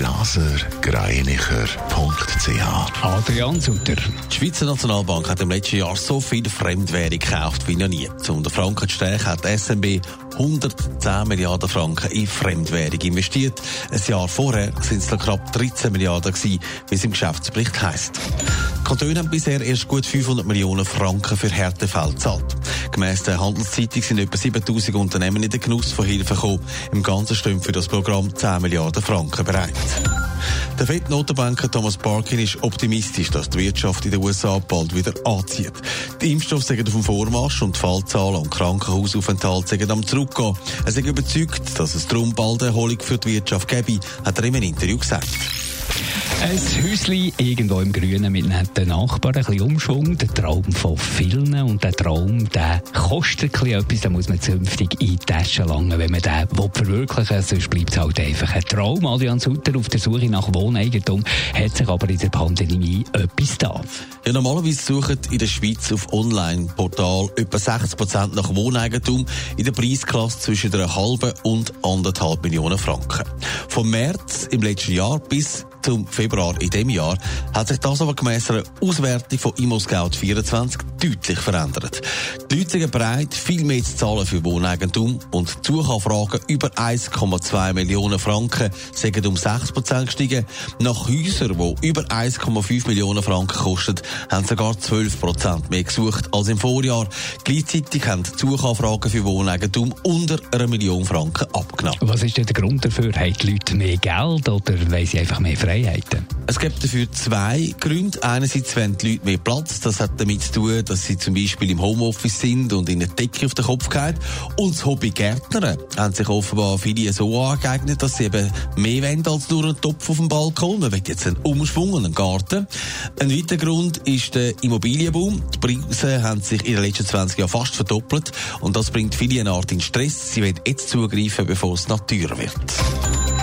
blasergreinicher.ch Adrian Sutter. Die Schweizer Nationalbank hat im letzten Jahr so viel Fremdwährung gekauft wie noch nie. Um den Franken zu stärken, hat die SNB 110 Milliarden Franken in Fremdwährung investiert. Ein Jahr vorher sind es knapp 13 Milliarden gewesen, wie es im Geschäftsbericht heisst. Die Kantone haben bisher erst gut 500 Millionen Franken für Härtefälle gezahlt. Gemäss der Handelszeitung sind etwa 7000 Unternehmen in den Genuss von Hilfe gekommen. Im Ganzen stehen für das Programm 10 Milliarden Franken bereit. Der Fed-Notenbanker Thomas Parkin ist optimistisch, dass die Wirtschaft in den USA bald wieder anzieht. Die Impfstoffe sind auf dem Vormarsch und die Fallzahlen und Krankenhausaufenthalte sind am zurückgehen. Er ist überzeugt, dass es darum bald eine Erholung für die Wirtschaft gäbe, hat er in einem Interview gesagt. Ein Häuschen irgendwo im Grünen mit netten Nachbarn, ein bisschen Umschwung, der Traum von vielen. Und der Traum, der kostet ein etwas, da muss man zünftig in die Tasche langen, wenn man den verwirklichen will. Sonst bleibt es halt einfach ein Traum. Adrian Sutter auf der Suche nach Wohneigentum hat sich aber in der Pandemie etwas da. Ja, normalerweise suchen in der Schweiz auf Online-Portal etwa 60 Prozent nach Wohneigentum in der Preisklasse zwischen einer halben und anderthalb Millionen Franken. Vom März im letzten Jahr bis zum Februar in diesem Jahr hat sich das aber gemäss einer Auswertung von ImmoScout 24 deutlich verändert. Die Leute sind bereit, viel mehr zu zahlen für Wohneigentum und die Suchanfragen über 1,2 Millionen Franken sind um 6 Prozent gestiegen. Nach Häusern, die über 1,5 Millionen Franken kosten, haben sogar 12 Prozent mehr gesucht als im Vorjahr. Gleichzeitig haben die Suchanfragen für Wohneigentum unter einer Million Franken abgenommen. Was ist denn der Grund dafür? Haben die Leute mehr Geld oder wollen sie einfach mehr Freiheiten? Es gibt dafür zwei Gründe. Einerseits wollen die Leute mehr Platz. Das hat damit zu tun, dass sie zum Beispiel im Homeoffice sind und in eine Decke auf den Kopf geht. Und das Hobby Gärtner haben sich offenbar viele so angeeignet, dass sie eben mehr wollen als nur einen Topf auf dem Balkon. Man will jetzt einen Umschwung und einen Garten. Ein weiterer Grund ist der Immobilienboom. Die Preise haben sich in den letzten 20 Jahren fast verdoppelt. Und das bringt viele eine Art in Stress. Sie wollen jetzt zugreifen, bevor es nach teuer wird.